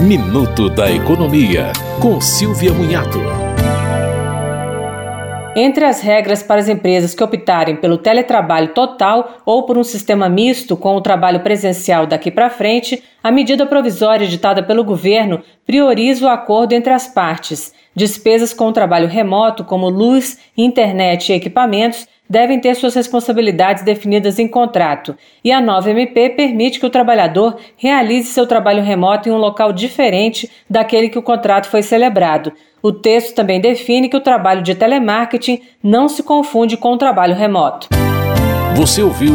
Minuto da Economia, com Silvia Munhato. Entre as regras para as empresas que optarem pelo teletrabalho total ou por um sistema misto com o trabalho presencial daqui para frente, a medida provisória editada pelo governo prioriza o acordo entre as partes. Despesas com o trabalho remoto, como luz, internet e equipamentos, devem ter suas responsabilidades definidas em contrato, e a nova MP permite que o trabalhador realize seu trabalho remoto em um local diferente daquele que o contrato foi celebrado. O texto também define que o trabalho de telemarketing não se confunde com o trabalho remoto. Você ouviu